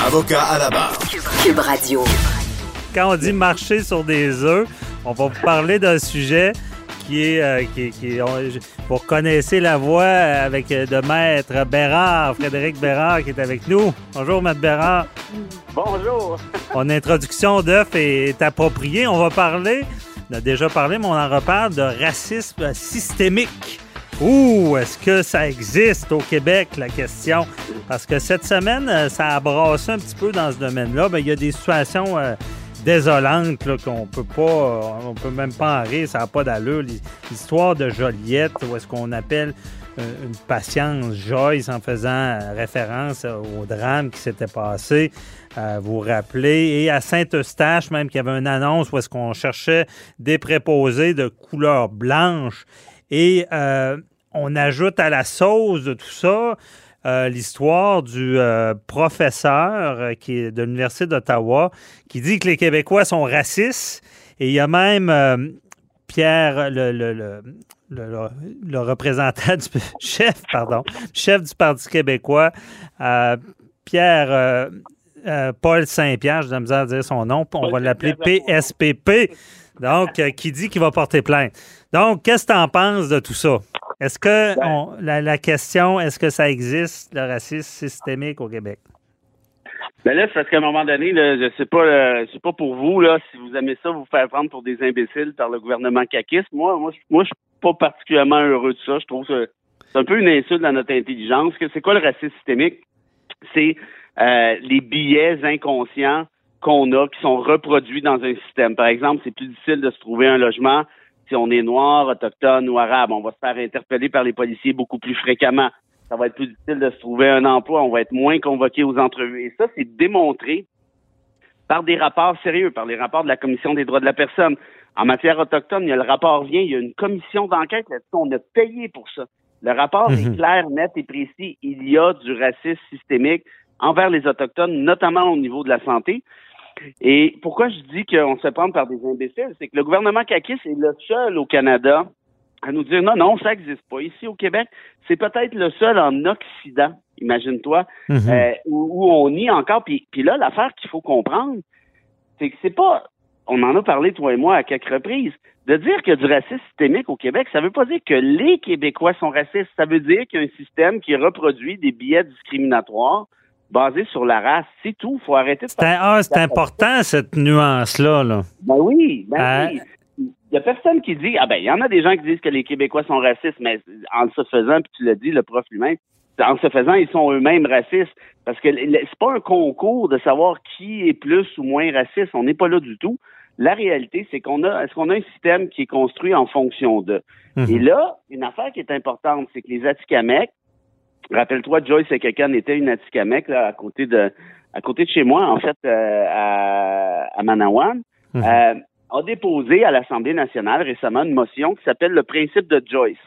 Avocat à la barre. Cube Radio. Quand on dit marcher sur des œufs, on va vous parler d'un sujet qui est, euh, qui, qui on- vous reconnaissez la voix avec euh, de maître Bérard, Frédéric Bérard qui est avec nous. Bonjour, maître Bérard. Bonjour. Mon introduction d'œuf est appropriée. On va parler, on a déjà parlé, mais on en reparle de racisme systémique. Ouh, est-ce que ça existe au Québec, la question? Parce que cette semaine, euh, ça a brassé un petit peu dans ce domaine-là. Ben, il y a des situations euh, désolantes là, qu'on peut pas, euh, on peut même pas en rire, ça n'a pas d'allure. L'histoire de Joliette, où est-ce qu'on appelle une patience Joyce en faisant référence au drame qui s'était passé. Vous vous rappelez. Et à Saint-Eustache, même, qu'il y avait une annonce où est-ce qu'on cherchait des préposés de couleur blanche. Et euh, on ajoute à la sauce de tout ça euh, l'histoire du euh, professeur qui est de l'Université d'Ottawa qui dit que les Québécois sont racistes. Et il y a même Pierre, le, le- le- le- le- le représentant du chef, pardon, chef du Parti québécois, Pierre Paul Saint-Pierre, j'ai de la misère à dire son nom, on va l'appeler PSPP, donc euh, qui dit qu'il va porter plainte. Donc, qu'est-ce que tu en penses de tout ça? Est-ce que on- la, la question, est-ce que ça existe, le racisme systémique au Québec? Ben là, c'est parce qu'à un moment donné, là, je sais pas, euh, je sais pas pour vous là, si vous aimez ça, vous faire prendre pour des imbéciles par le gouvernement caquiste. Moi, moi, je- moi, je suis pas particulièrement heureux de ça. Je trouve que c'est un peu une insulte à notre intelligence. Que c'est quoi le racisme systémique? C'est euh, les billets inconscients qu'on a qui sont reproduits dans un système. Par exemple, c'est plus difficile de se trouver un logement si on est noir, autochtone ou arabe. On va se faire interpeller par les policiers beaucoup plus fréquemment ça va être plus difficile de se trouver un emploi, on va être moins convoqué aux entrevues. Et ça, c'est démontré par des rapports sérieux, par les rapports de la Commission des droits de la personne. En matière autochtone, il y a le rapport vient, il y a une commission d'enquête là-dessus, on a payé pour ça. Le rapport est clair, net et précis. Il y a du racisme systémique envers les Autochtones, notamment au niveau de la santé. Et pourquoi je dis qu'on se prendre par des imbéciles, c'est que le gouvernement Kakis est le seul au Canada à nous dire non, non, ça n'existe pas. Ici au Québec, c'est peut-être le seul en Occident, imagine-toi, euh, où, où on nie encore. Puis, puis là, l'affaire qu'il faut comprendre, c'est que c'est pas, on en a parlé toi et moi à quelques reprises, de dire qu'il y a du racisme systémique au Québec, ça veut pas dire que les Québécois sont racistes. Ça veut dire qu'il y a un système qui reproduit des billets discriminatoires basés sur la race. C'est tout. faut arrêter de C'est un- ah, c'est important, cette nuance-là. Là. ben oui, ben Ah. oui. Il y a personne qui dit ah ben il y en a des gens qui disent que les Québécois sont racistes, mais en se faisant, puis tu l'as dit, le prof lui-même, en se faisant, ils sont eux-mêmes racistes. Parce que c'est pas un concours de savoir qui est plus ou moins raciste. On n'est pas là du tout. La réalité, c'est qu'on a est-ce qu'on a un système qui est construit en fonction de. Et là, une affaire qui est importante, c'est que les Atikamekw, rappelle-toi, Joyce Ekekan était une Atikamekw là, à côté de à côté de chez moi, en fait, euh, à, à Manawan. Euh, a déposé à l'Assemblée nationale récemment une motion qui s'appelle le principe de Joyce.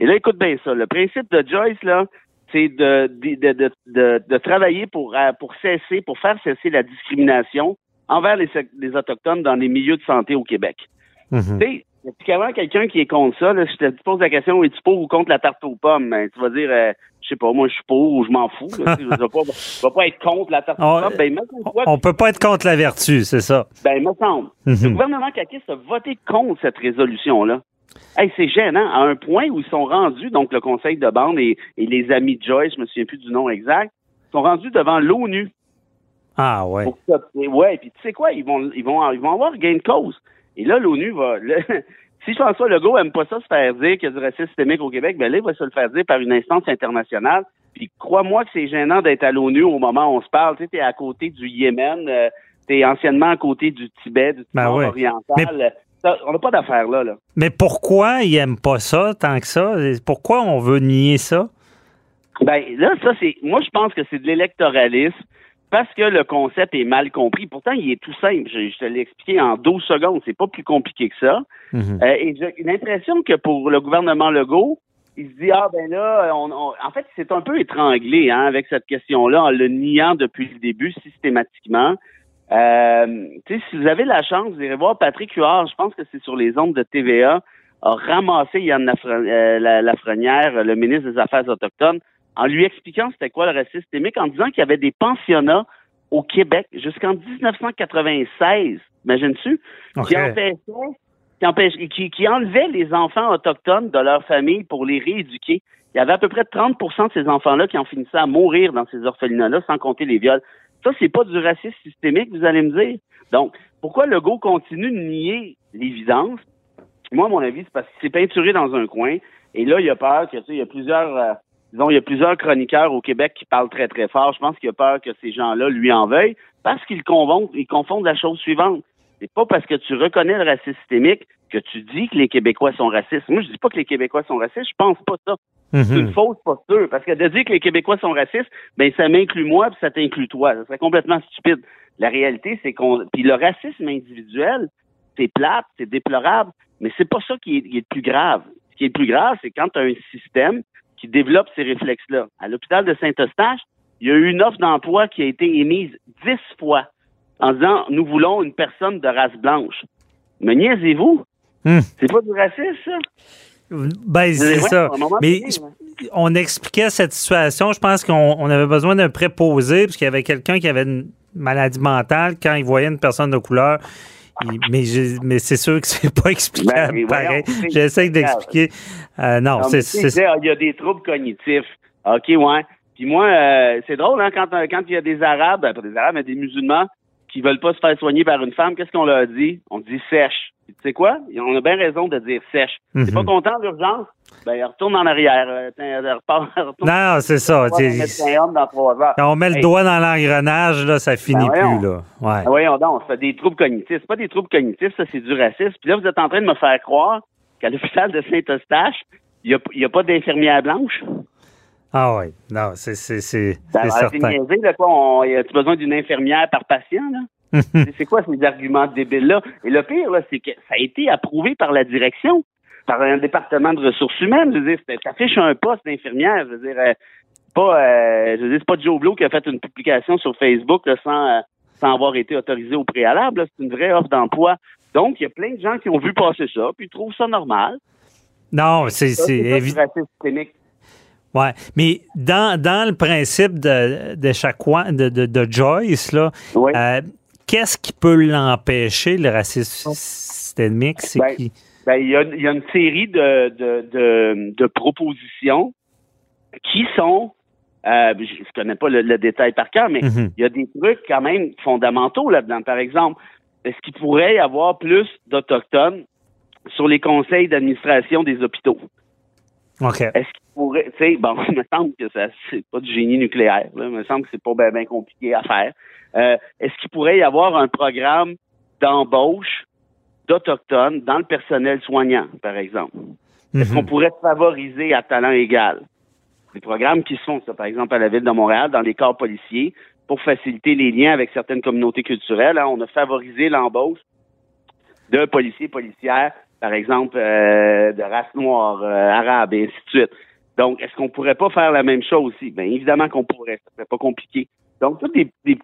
Et là, écoute bien ça. Le principe de Joyce, là, c'est de, de, de, de, de travailler pour, euh, pour cesser, pour faire cesser la discrimination envers les, les Autochtones dans les milieux de santé au Québec. Tu sais, vraiment quelqu'un qui est contre ça? Là, je te pose la question, es-tu pour ou contre la tarte aux pommes? Ben, tu vas dire, euh, sais pas, moi je suis pour ou je m'en fous. là, je je vais pas être contre la aux On-. Ben, On peut pas être contre la vertu, c'est ça. ben, il me semble. Le gouvernement caquiste a voté contre cette résolution-là. Hey, c'est gênant, à un point où ils sont rendus, donc le conseil de bande et, et les amis de Joyce, je me souviens plus du nom exact, sont rendus devant l'ONU. Ah ouais. Pour ça. Et ouais, puis tu sais quoi, ils vont, ils vont, ils vont avoir gain de cause. Et là, l'ONU va. le- si François Legault aime pas ça se faire dire qu'il y a du racisme systémique au Québec, ben là, il va se le faire dire par une instance internationale. Puis crois-moi que c'est gênant d'être à l'ONU au moment où on se parle. Tu sais, t'es à côté du Yémen, euh, t'es anciennement à côté du Tibet, du Ben ouais. oriental. Ça, on n'a pas d'affaires là, là. Mais pourquoi ils aiment pas ça tant que ça? Pourquoi on veut nier ça? Ben là, ça c'est. Moi, je pense que c'est de l'électoralisme parce que le concept est mal compris. Pourtant, il est tout simple. Je, je te l'ai expliqué en 12 secondes. C'est pas plus compliqué que ça. Mhm. Euh, et j'ai l'impression que pour le gouvernement Legault, il se dit ah ben là, on, on- en fait, c'est un peu étranglé hein, avec cette question-là en le niant depuis le début systématiquement. Euh, tu sais, si vous avez la chance, vous irez voir Patrick Huard, je pense que c'est sur les ondes de TVA, a ramassé Yann euh, la- Lafrenière, le ministre des Affaires autochtones, en lui expliquant c'était quoi le racisme systémique, en disant qu'il y avait des pensionnats au Québec jusqu'en 1996, imagines-tu, qui empêchaient, qui, qui, qui enlevaient les enfants autochtones de leur famille pour les rééduquer. Il y avait à peu près 30% de ces enfants-là qui en finissaient à mourir dans ces orphelinats-là, sans compter les viols. Ça, c'est pas du racisme systémique, vous allez me dire. Donc, pourquoi Legault continue de nier l'évidence? Moi, à mon avis, c'est parce qu'il s'est peinturé dans un coin. Et là, il a peur que, tu sais, il y a plusieurs, euh, disons, il y a plusieurs chroniqueurs au Québec qui parlent très, très fort. Je pense qu'il a peur que ces gens-là lui en veuillent parce qu'ils confondent, ils confondent la chose suivante. C'est pas parce que tu reconnais le racisme systémique que tu dis que les Québécois sont racistes. Moi, je dis pas que les Québécois sont racistes. Je pense pas ça. C'est Mhm. une fausse posture. Parce que de dire que les Québécois sont racistes, ben ça m'inclut moi puis ça t'inclut toi. Ça serait complètement stupide. La réalité, c'est qu'on. Puis le racisme individuel, c'est plate, c'est déplorable, mais c'est pas ça qui est, qui est le plus grave. Ce qui est le plus grave, c'est quand tu as un système qui développe ces réflexes-là. À l'hôpital de Saint-Eustache, il y a eu une offre d'emploi qui a été émise dix fois en disant nous voulons une personne de race blanche. Me niaisez-vous? Hmm. C'est pas du racisme, ça? Ben, c'est Ouais, ça. Mais on expliquait cette situation. Je pense qu'on on avait besoin d'un préposé, parce qu'il y avait quelqu'un qui avait une maladie mentale. Quand il voyait une personne de couleur, mais, mais c'est sûr que c'est pas explicable. Ben, mais voyons, pareil. J'essaie d'expliquer. Euh, non, Non, c'est il y a des troubles cognitifs. OK, ouais. Puis moi, euh, c'est drôle, hein, quand, euh, quand il y a des Arabes, ben, pas des Arabes, mais des musulmans qui veulent pas se faire soigner par une femme, qu'est-ce qu'on leur dit? On dit sèche. Tu sais quoi? On a bien raison de dire sèche. T'es Mhm. pas content de l'urgence? Ben, retourne en arrière. Euh, tiens, euh, repars, retourne Non, c'est ça. dans trois heures. Quand on met le doigt dans l'engrenage, là, ça finit Ben voyons. plus. Là. Ouais. Ah, Voyons donc, c'est des troubles cognitifs. C'est pas des troubles cognitifs, ça, c'est du racisme. Puis là, vous êtes en train de me faire croire qu'à l'hôpital de Saint-Eustache, il n'y a, il y a pas d'infirmière blanche? Ah oui. Non, c'est certain. niaiser, là, quoi. On, y a-tu besoin d'une infirmière par patient, là? C'est- quoi ces arguments débiles-là? Et le pire, là, c'est que ça a été approuvé par la direction, par un département de ressources humaines. Je veux dire, affiche un poste d'infirmière. Je veux dire, euh, pas, euh, je veux dire, c'est pas Joe Blow qui a fait une publication sur Facebook là, sans, euh, sans avoir été autorisé au préalable. C'est une vraie offre d'emploi. Donc, il y a plein de gens qui ont vu passer ça, puis ils trouvent ça normal. Non, c'est Ça, Ouais, mais dans, dans le principe de, de chaque de, de, de Joyce, là, Oui. euh, qu'est-ce qui peut l'empêcher, le racisme systémique? C'est Ben, qui? Ben, il y, a, il y a une série de, de, de, de propositions qui sont, euh, je ne connais pas le, le détail par cœur, mais Mhm. il y a des trucs quand même fondamentaux là-dedans. Par exemple, est-ce qu'il pourrait y avoir plus d'Autochtones sur les conseils d'administration des hôpitaux? OK. Est-ce qu'il pourrait, tu sais, bon, il me semble que ça, c'est pas du génie nucléaire, là. Il me semble que c'est pas bien ben compliqué à faire. Euh, est-ce qu'il pourrait y avoir un programme d'embauche d'Autochtones dans le personnel soignant, par exemple? Est-ce Mhm. qu'on pourrait favoriser à talent égal? Des programmes qui se font, ça, par exemple, à la Ville de Montréal, dans les corps policiers, pour faciliter les liens avec certaines communautés culturelles. hein. on a favorisé l'embauche de policiers et policières, par exemple, euh, de race noire, euh, arabe, et ainsi de suite. Donc, est-ce qu'on pourrait pas faire la même chose aussi? Bien, évidemment qu'on pourrait. Ça serait pas compliqué. Donc, tous des, des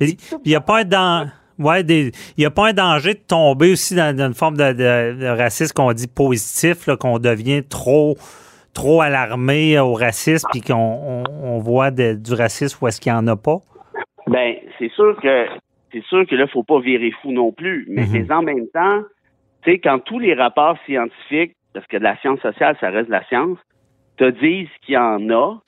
Il n'y a pas un dan- Ouais, il y a pas un danger de tomber aussi dans, dans une forme de, de- de racisme qu'on dit positif, qu'on devient trop trop alarmé au racisme puis qu'on on, on voit de- du racisme où est-ce qu'il n'y en a pas? Ben, c'est sûr que c'est sûr que là, faut pas virer fou non plus. Mais, Mhm. mais en même temps, sais, quand tous les rapports scientifiques, parce que de la science sociale, ça reste de la science, te disent qu'il y en a,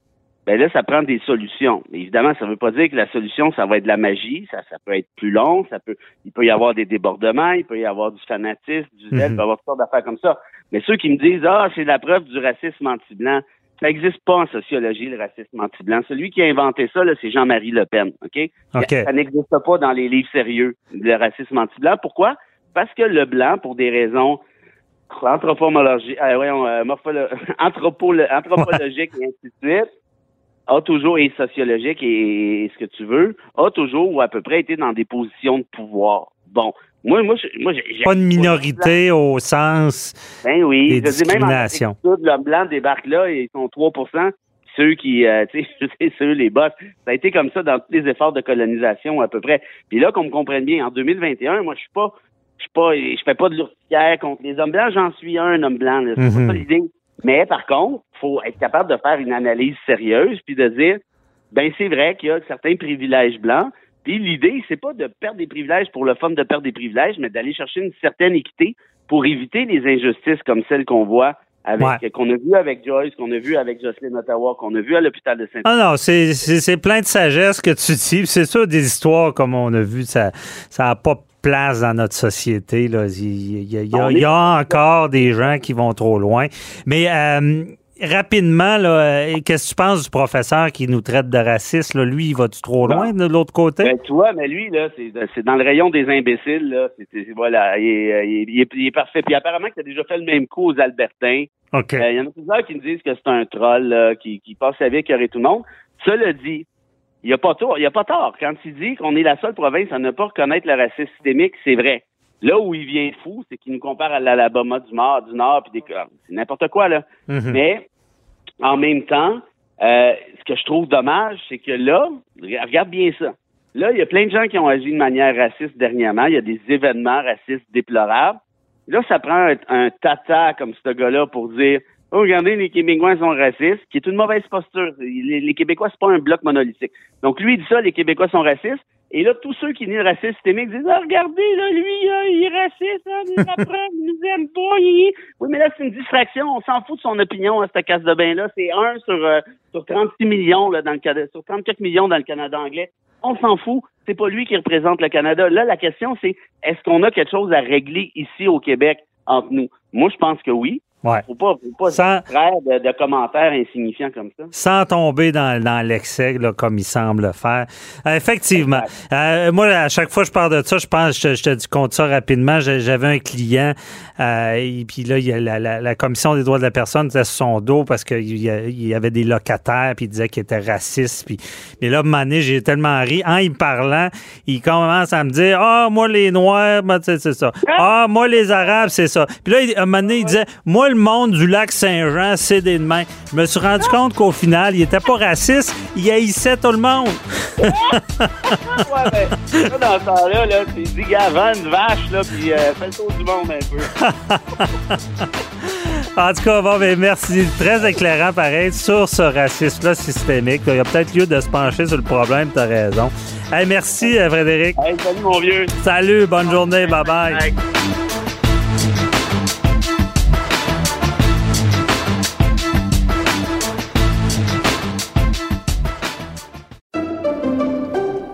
ben là, ça prend des solutions. Mais évidemment, ça ne veut pas dire que la solution, ça va être de la magie. Ça, ça peut être plus long. Ça peut, il peut y avoir des débordements. Il peut y avoir du fanatisme, du zèle. Il peut y avoir toutes sortes d'affaires comme ça. Mais ceux qui me disent, ah, c'est la preuve du racisme anti-blanc, ça n'existe pas en sociologie, le racisme anti-blanc. Celui qui a inventé ça, c'est Jean-Marie Le Pen. OK? Ça, n'existe pas dans les livres sérieux, le racisme anti-blanc. Pourquoi? Parce que le blanc, pour des raisons anthropologiques, euh, euh, anthropologiques et ainsi de suite, a toujours, et sociologique et, ce que tu veux, a toujours ou à peu près été dans des positions de pouvoir. Bon, moi, moi, moi j'ai pas de minorité au sens ben oui, des discriminations. Même l'homme blanc débarque là et ils sont 3% ceux qui, euh, tu sais, ceux les boss. Ça a été comme ça dans tous les efforts de colonisation à peu près. Puis là, qu'on me comprenne bien, en 2021, moi, je suis pas, je pas, je fais pas de l'ourtière contre les hommes blancs. J'en suis un, homme blanc. C'est pas mhm. l'idée. Mais par contre, faut être capable de faire une analyse sérieuse puis de dire, ben c'est vrai qu'il y a certains privilèges blancs. Puis l'idée, c'est pas de perdre des privilèges pour le fun de perdre des privilèges, mais d'aller chercher une certaine équité pour éviter les injustices comme celles qu'on voit avec qu'on a vu avec Joyce, qu'on a vu avec Jocelyn Ottawa, qu'on a vu à l'hôpital de Saint. Ah non, c'est plein de sagesse que tu dis. C'est ça des histoires comme on a vu, ça ça a pas place dans notre société. Là. Il, y a, encore des gens qui vont trop loin. Mais euh, rapidement, euh, qu'est-ce que tu penses du professeur qui nous traite de raciste? Lui, il va-tu trop loin de l'autre côté? Ben, tu vois, mais lui, là, c'est dans le rayon des imbéciles. Là. voilà, il est, parfait. Puis apparemment, il a déjà fait le même coup aux Albertains. Euh, il y en a plusieurs qui me disent que c'est un troll qui, qui passe sa vie à tout le monde. Cela dit, il n'y a pas tort. Il a pas tort. Quand il dit qu'on est la seule province à ne pas reconnaître le racisme systémique, c'est vrai. Là où il vient fou, c'est qu'il nous compare à l'Alabama du Nord, du Nord, puis des c'est n'importe quoi là. Mhm. Mais en même temps, euh, ce que je trouve dommage, c'est que là, regarde bien ça. Là, il y a plein de gens qui ont agi de manière raciste dernièrement. Il y a des événements racistes déplorables. Là, ça prend un, un tata comme ce gars-là pour dire regardez, les Québécois sont racistes, qui est une mauvaise posture. Les, Québécois, c'est pas un bloc monolithique. Donc, lui, il dit ça, les Québécois sont racistes. Et là, tous ceux qui nient le racisme systémique disent, ah, regardez, là, lui, il est raciste, hein, il apprend, il nous aime pas, Oui, mais là, c'est une distraction. On s'en fout de son opinion à cette casse de bain-là. C'est un sur, euh, sur 36 millions, là, dans le sur 34 millions dans le Canada anglais. On s'en fout. C'est pas lui qui représente le Canada. Là, la question, c'est, est-ce qu'on a quelque chose à régler ici au Québec entre nous? Moi, je pense que oui. Ouais. Faut pas, faut pas Sans... de, de, commentaires insignifiants comme ça. Sans tomber dans, dans l'excès, comme il semble le faire. Euh, effectivement. Euh, moi, à chaque fois que je parle de ça, je pense, je, je te compte ça rapidement. J'avais un client, euh, et puis là, il y a la, la, la, Commission des droits de la personne était sur son dos parce qu'il y, y, avait des locataires, puis il disait qu'il était raciste. Puis, mais là, donné, j'ai tellement ri. En y parlant, il commence à me dire Ah, moi, les Noirs, ben, c'est ça. Ah, moi, les Arabes, c'est ça. Puis là, à un moment donné, il disait Moi, le monde du lac Saint-Jean, c'est des mains. Je me suis rendu compte qu'au final, il était pas raciste, il haïssait tout le monde. ouais, ben, dans ce temps-là, là, tu dis, gars, une vache, là, puis euh, fais le tour du monde un peu. en tout cas, bon, ben, merci. Très éclairant, pareil, sur ce racisme-là systémique. Il y a peut-être lieu de se pencher sur le problème, tu as raison. Hey, merci, euh, Frédéric. Hey, salut, mon vieux. Salut, bonne journée, bye-bye.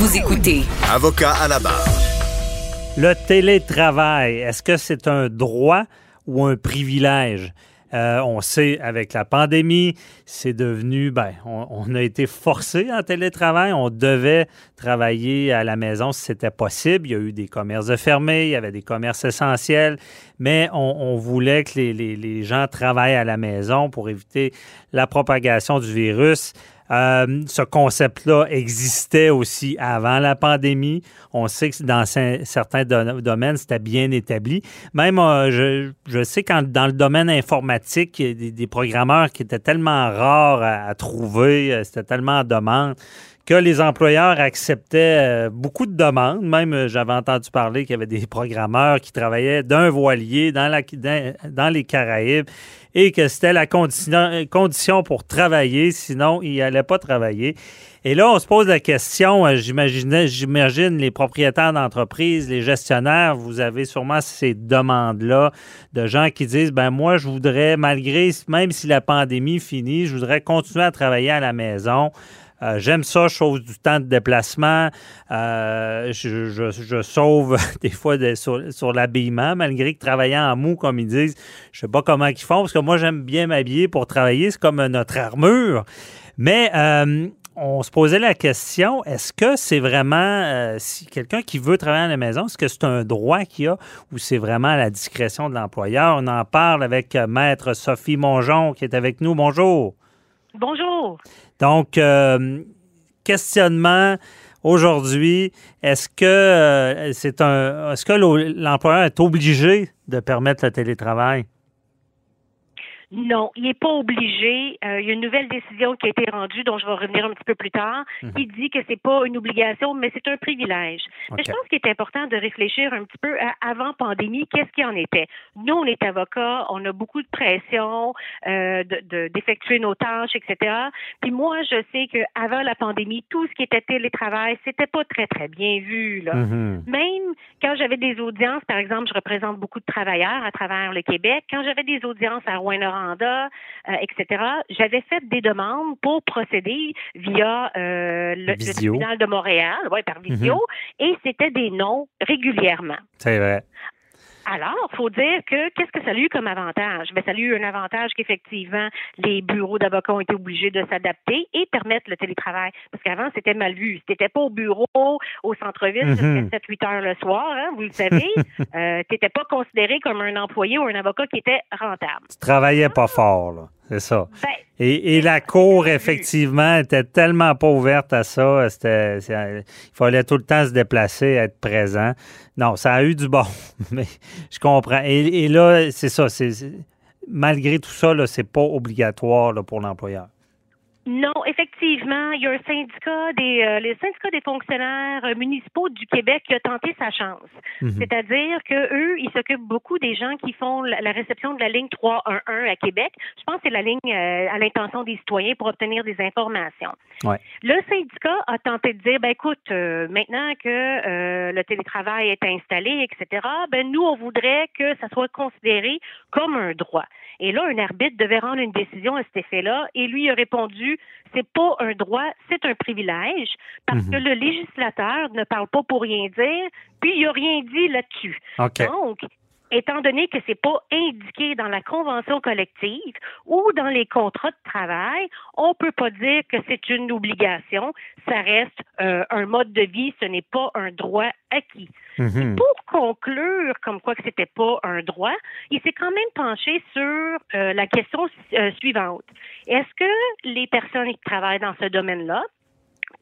Vous écoutez. Avocat à la barre. Le télétravail, est-ce que c'est un droit ou un privilège? Euh, on sait, avec la pandémie, c'est devenu, ben, on, a été forcé en télétravail. On devait travailler à la maison si c'était possible. Il y a eu des commerces fermés, il y avait des commerces essentiels, mais on, voulait que les, les, gens travaillent à la maison pour éviter la propagation du virus. Euh, ce concept-là existait aussi avant la pandémie. On sait que dans certains domaines, c'était bien établi. Même, euh, je, sais quand dans le domaine informatique, il y a des, programmeurs qui étaient tellement rares à, trouver, euh, c'était tellement en demande que les employeurs acceptaient beaucoup de demandes. Même, j'avais entendu parler qu'il y avait des programmeurs qui travaillaient d'un voilier dans, les Caraïbes et que c'était la condition, pour travailler, sinon il n'allait pas travailler. Et là, on se pose la question, euh, j'imagine les propriétaires d'entreprises, les gestionnaires, vous avez sûrement ces demandes-là de gens qui disent, ben moi, je voudrais, malgré, même si la pandémie finit, je voudrais continuer à travailler à la maison. Euh, j'aime ça, chose du temps de déplacement. Euh, je, sauve des fois sur, l'habillement, malgré que travaillant en mou, comme ils disent, je sais pas comment ils font, parce que moi, j'aime bien m'habiller pour travailler. C'est comme notre armure. Mais euh, on se posait la question, est-ce que c'est vraiment, si quelqu'un qui veut travailler à la maison, est-ce que c'est un droit qu'il a ou c'est vraiment à la discrétion de l'employeur? On en parle avec Maître Sophie Mongeon qui est avec nous. Bonjour. Bonjour. Donc, euh, questionnement aujourd'hui, est-ce que euh, c'est un est-ce que l'employeur est obligé de permettre le télétravail? Non, il n'est pas obligé. Euh, il y a une nouvelle décision qui a été rendue, dont je vais revenir un petit peu plus tard, mhm. qui dit que c'est pas une obligation, mais c'est un privilège. Mais je pense qu'il est important de réfléchir un petit peu à avant pandémie, qu'est-ce qui en était. Nous, on est avocats, on a beaucoup de pression euh, d'effectuer nos tâches, etc. Puis moi, je sais que avant la pandémie, tout ce qui était télétravail, c'était pas très très bien vu. Là. Mhm. Même quand j'avais des audiences, par exemple, je représente beaucoup de travailleurs à travers le Québec. Quand j'avais des audiences à rouen euh, etc., j'avais fait des demandes pour procéder via euh, le, tribunal de Montréal, ouais, par visio, mhm. et c'était des noms régulièrement. C'est vrai. Alors, faut dire que qu'est-ce que ça a eu comme avantage? Ben, ça a eu un avantage qu'effectivement, les bureaux d'avocats ont été obligés de s'adapter et permettre le télétravail. Parce qu'avant, c'était mal vu. Si t'étais pas au bureau, au centre-ville, mm 7-8 heures le soir, hein, vous le savez, euh, t'étais pas considéré comme un employé ou un avocat qui était rentable. Tu travaillais pas fort, là. C'est ça. Ben, et, la cour, effectivement, était tellement pas ouverte à ça. C'était, il fallait tout le temps se déplacer, être présent. Non, ça a eu du bon, mais je comprends. Et, là, c'est ça. C'est, malgré tout ça, c'est pas obligatoire pour l'employeur. Non, effectivement, il y a un syndicat des euh, les syndicats des fonctionnaires euh, municipaux du Québec qui a tenté sa chance. Mhm. C'est-à-dire que eux, ils s'occupent beaucoup des gens qui font la, réception de la ligne 311 à Québec. Je pense que c'est la ligne euh, à l'intention des citoyens pour obtenir des informations. Ouais. Le syndicat a tenté de dire ben écoute, maintenant que le télétravail est installé, etc. Ben nous, on voudrait que ça soit considéré comme un droit. Et là, un arbitre devait rendre une décision à cet effet-là, et lui a répondu c'est pas un droit, c'est un privilège, parce mhm. que le législateur ne parle pas pour rien dire, puis il a rien dit là-dessus. Donc, étant donné que c'est pas indiqué dans la convention collective ou dans les contrats de travail, on peut pas dire que c'est une obligation. Ça reste euh, un mode de vie, ce n'est pas un droit acquis. Mhm. Pour conclure comme quoi que c'était pas un droit, il s'est quand même penché sur euh, la question euh, suivante. Est-ce que les personnes qui travaillent dans ce domaine-là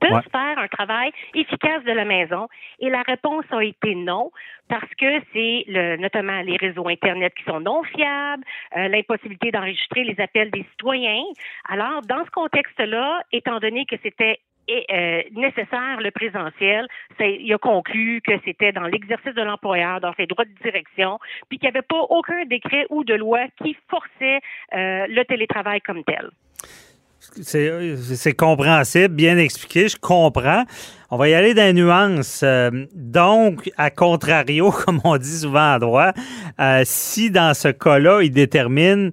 peuvent faire un travail efficace de la maison? Et la réponse a été non, parce que c'est le, notamment les réseaux Internet qui sont non fiables, euh, l'impossibilité d'enregistrer les appels des citoyens. Alors, dans ce contexte-là, étant donné que c'était euh, nécessaire le présentiel, il a conclu que c'était dans l'exercice de l'employeur, dans ses droits de direction, puis qu'il n'y avait pas aucun décret ou de loi qui forçait euh, le télétravail comme tel. C'est compréhensible, bien expliqué, je comprends. On va y aller dans les nuances. Euh, donc, à contrario, comme on dit souvent à droit, euh, si dans ce cas-là, il détermine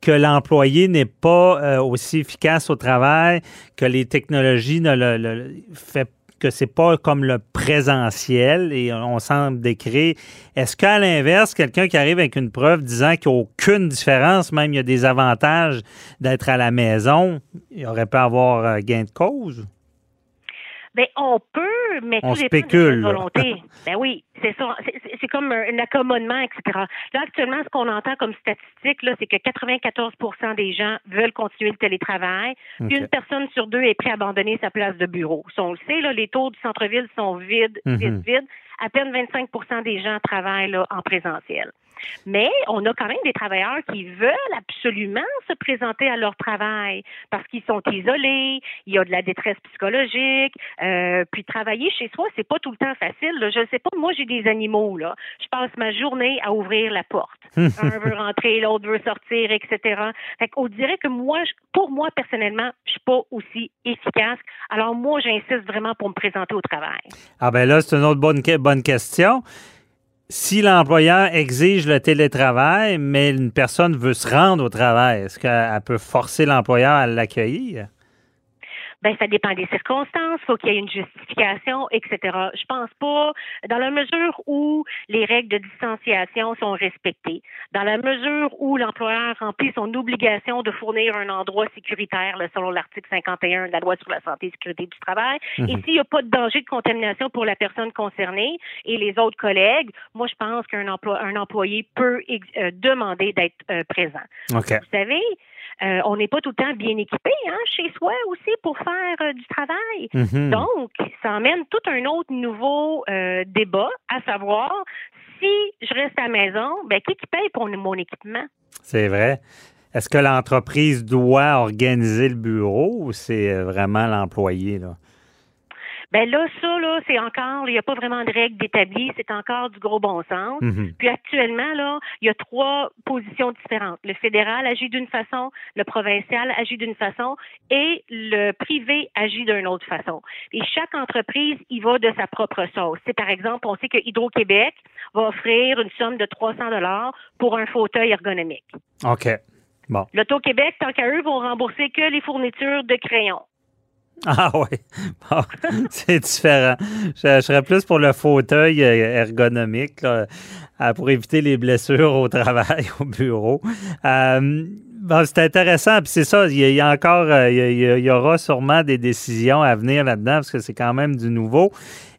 que l'employé n'est pas euh, aussi efficace au travail, que les technologies ne le, le fait que c'est pas comme le présentiel et on semble décrire. Est-ce qu'à l'inverse, quelqu'un qui arrive avec une preuve disant qu'il n'y a aucune différence, même il y a des avantages d'être à la maison, il aurait pu avoir euh, gain de cause? Ben, on peut, mais On tout de spécule, là. volonté. ben oui, c'est ça. C'est- comme un, un accommodement, etc. Là, actuellement, ce qu'on entend comme statistique, là, c'est que 94% des gens veulent continuer le télétravail. Puis une personne sur deux est prête à abandonner sa place de bureau. Si on le sait, là, les taux du centre-ville sont vides, Mhm. vides, vides. À peine 25% des gens travaillent là, en présentiel. Mais on a quand même des travailleurs qui veulent absolument se présenter à leur travail parce qu'ils sont isolés, il y a de la détresse psychologique, euh, puis travailler chez soi, c'est pas tout le temps facile. là. Je sais pas, moi j'ai des animaux là. Je passe ma journée à ouvrir la porte. Un veut rentrer, l'autre veut sortir, etc. Fait qu'on dirait que moi, pour moi personnellement, je suis pas aussi efficace. Alors moi, j'insiste vraiment pour me présenter au travail. Ah ben là, c'est une autre bonne, bonne question. Si l'employeur exige le télétravail, mais une personne veut se rendre au travail, est-ce qu'elle peut forcer l'employeur à l'accueillir? Ben, ça dépend des circonstances. Faut qu'il y ait une justification, etc. Je pense pas. Dans la mesure où les règles de distanciation sont respectées, dans la mesure où l'employeur remplit son obligation de fournir un endroit sécuritaire, là, selon l'article 51 de la loi sur la santé et sécurité du travail, et s'il n'y a pas de danger de contamination pour la personne concernée et les autres collègues, moi, je pense qu'un emploi, un employé peut ex- euh, demander d'être euh, présent. OK. Vous savez, euh, on n'est pas tout le temps bien équipé hein, chez soi aussi pour faire euh, du travail. Mhm. Donc, ça emmène tout un autre nouveau euh, débat, à savoir si je reste à la maison, ben qui qui paye pour mon équipement? C'est vrai. Est-ce que l'entreprise doit organiser le bureau ou c'est vraiment l'employé? Là? Ben là, ça, là, c'est encore, il n'y a pas vraiment de règles d'établi, c'est encore du gros bon sens. Mhm. Puis actuellement, là, il y a trois positions différentes. Le fédéral agit d'une façon, le provincial agit d'une façon et le privé agit d'une autre façon. Et chaque entreprise y va de sa propre sauce. C'est par exemple, on sait que Hydro-Québec va offrir une somme de 300 dollars pour un fauteuil ergonomique. OK. Bon. L'Auto-Québec, tant qu'à eux, vont rembourser que les fournitures de crayons. Ah oui. Bon, c'est différent. Je, je serais plus pour le fauteuil euh, ergonomique là, euh, pour éviter les blessures au travail, au bureau. Euh, bon, c'est intéressant. Puis c'est ça, il y, a- encore, il y, aura sûrement des décisions à venir là-dedans parce que c'est quand même du nouveau.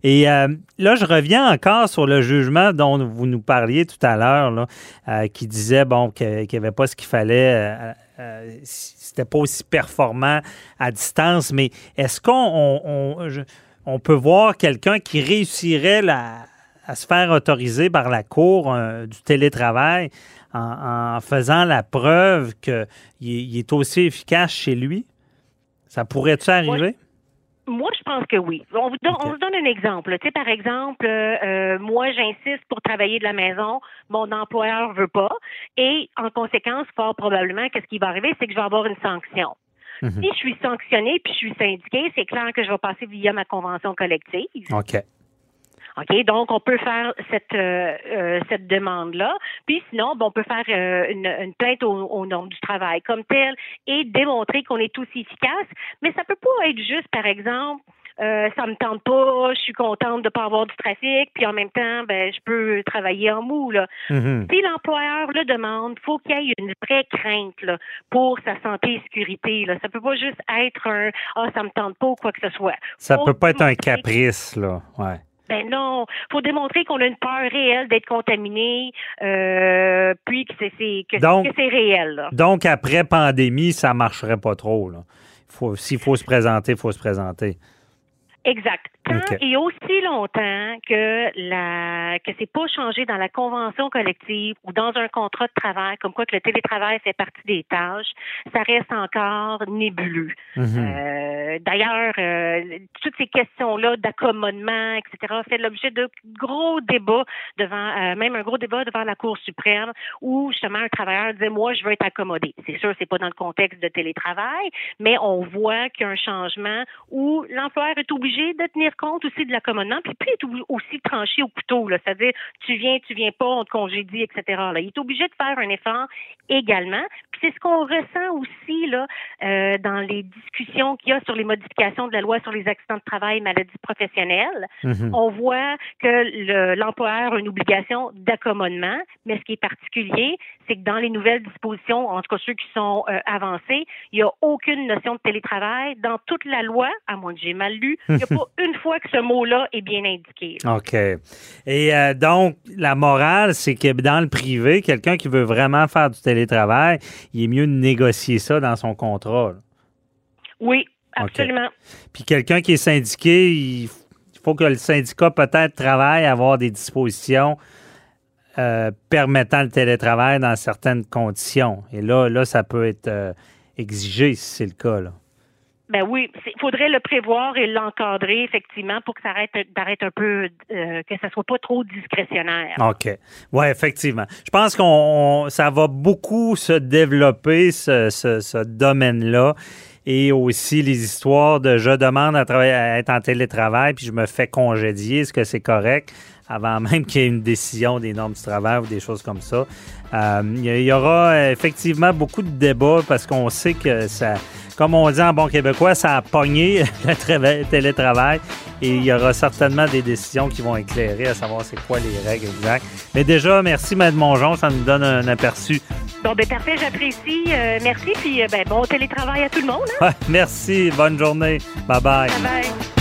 Et euh, là, je reviens encore sur le jugement dont vous nous parliez tout à l'heure, euh, qui disait bon qu'il n'y avait pas ce qu'il fallait, euh, euh, c'était pas aussi performant à distance. Mais est-ce qu'on on peut voir quelqu'un qui réussirait la- à se faire autoriser par la Cour euh, du télétravail en, en faisant la preuve qu'il il est aussi efficace chez lui? Ça pourrait-tu arriver? Moi, je pense que oui. On vous donne, Ok. on se donne un exemple. Tu sais, par exemple, euh, euh, moi, j'insiste pour travailler de la maison. Mon employeur veut pas. Et en conséquence, fort probablement, qu'est-ce qui va arriver, c'est que je vais avoir une sanction. Mhm. Si je suis sanctionnée puis je suis syndiquée, c'est clair que je vais passer via ma convention collective. OK. OK, donc on peut faire cette euh, euh, cette demande-là. Puis sinon, ben, on peut faire euh, une, une plainte au, au nom du travail comme tel et démontrer qu'on est tous efficaces. Mais ça peut pas être juste, par exemple, euh, ça me tente pas, je suis contente de pas avoir du trafic, puis en même temps, ben je peux travailler en mou là. Mhm. Si l'employeur le demande, faut qu'il y ait une vraie crainte là, pour sa santé et sécurité. Là. Ça peut pas juste être un ah ça me tente pas ou quoi que ce soit. Ça Faut peut pas être un caprice, là. Ouais. Ben non, faut démontrer qu'on a une peur réelle d'être contaminé, euh, puis que c'est que, réel. là. Donc, après pandémie, ça marcherait pas trop, là. Faut, s'il faut se présenter, il faut se présenter. Exact. Tant et aussi longtemps que la que c'est pas changé dans la convention collective ou dans un contrat de travail, comme quoi que le télétravail fait partie des tâches, ça reste encore nébuleux. Mhm. Euh, D'ailleurs, euh, toutes ces questions-là d'accommodement, etc., fait l'objet de gros débats devant, euh, même un gros débat devant la Cour suprême, où justement un travailleur disait moi je veux être accommodé. C'est sûr, c'est pas dans le contexte de télétravail, mais on voit qu'il y a un changement où l'employeur est obligé de tenir compte aussi de l'accommodement, puis puis est ou- aussi tranché au couteau, c'est-à-dire tu viens, tu viens pas, on te congédie, etc. Là. Il est obligé de faire un effort également. C'est ce qu'on ressent aussi là, euh, dans les discussions qu'il y a sur les modifications de la loi sur les accidents de travail et maladies professionnelles, Mhm. on voit que le- l'employeur a une obligation d'accommodement, mais ce qui est particulier, c'est que dans les nouvelles dispositions, en tout cas ceux qui sont euh, avancés, il n'y a aucune notion de télétravail. Dans toute la loi, à moins que j'ai mal lu, il n'y a pas une fois que ce mot-là est bien indiqué. là. OK. Et euh, donc, la morale, c'est que dans le privé, quelqu'un qui veut vraiment faire du télétravail, il est mieux de négocier ça dans son contrat. là. Oui, absolument. Puis quelqu'un qui est syndiqué, il faut que le syndicat peut-être travaille à avoir des dispositions euh, permettant le télétravail dans certaines conditions. Et là, là ça peut être euh, exigé si c'est le cas. Là. Ben oui, il faudrait le prévoir et l'encadrer effectivement pour que ça arrête d'arrêter un peu, euh, que ça soit pas trop discrétionnaire. OK. Oui, effectivement. Je pense qu'on on- ça va beaucoup se développer, ce, ce- ce domaine-là. Et aussi les histoires de je demande à, travailler, à être en télétravail, puis je me fais congédier. Est-ce que c'est correct? Avant même qu'il y ait une décision des normes du travail ou des choses comme ça. Euh, il y, aura effectivement beaucoup de débats parce qu'on sait que ça, comme on dit en bon québécois, ça a pogné le trava- télétravail et il y aura certainement des décisions qui vont éclairer à savoir c'est quoi les règles exactes. Mais déjà, merci Mme Mongeon, ça nous donne un aperçu. Bon, ben parfait, j'apprécie. Euh, merci, puis euh, ben, bon télétravail à tout le monde. Hein? Merci, bonne journée. Bye bye.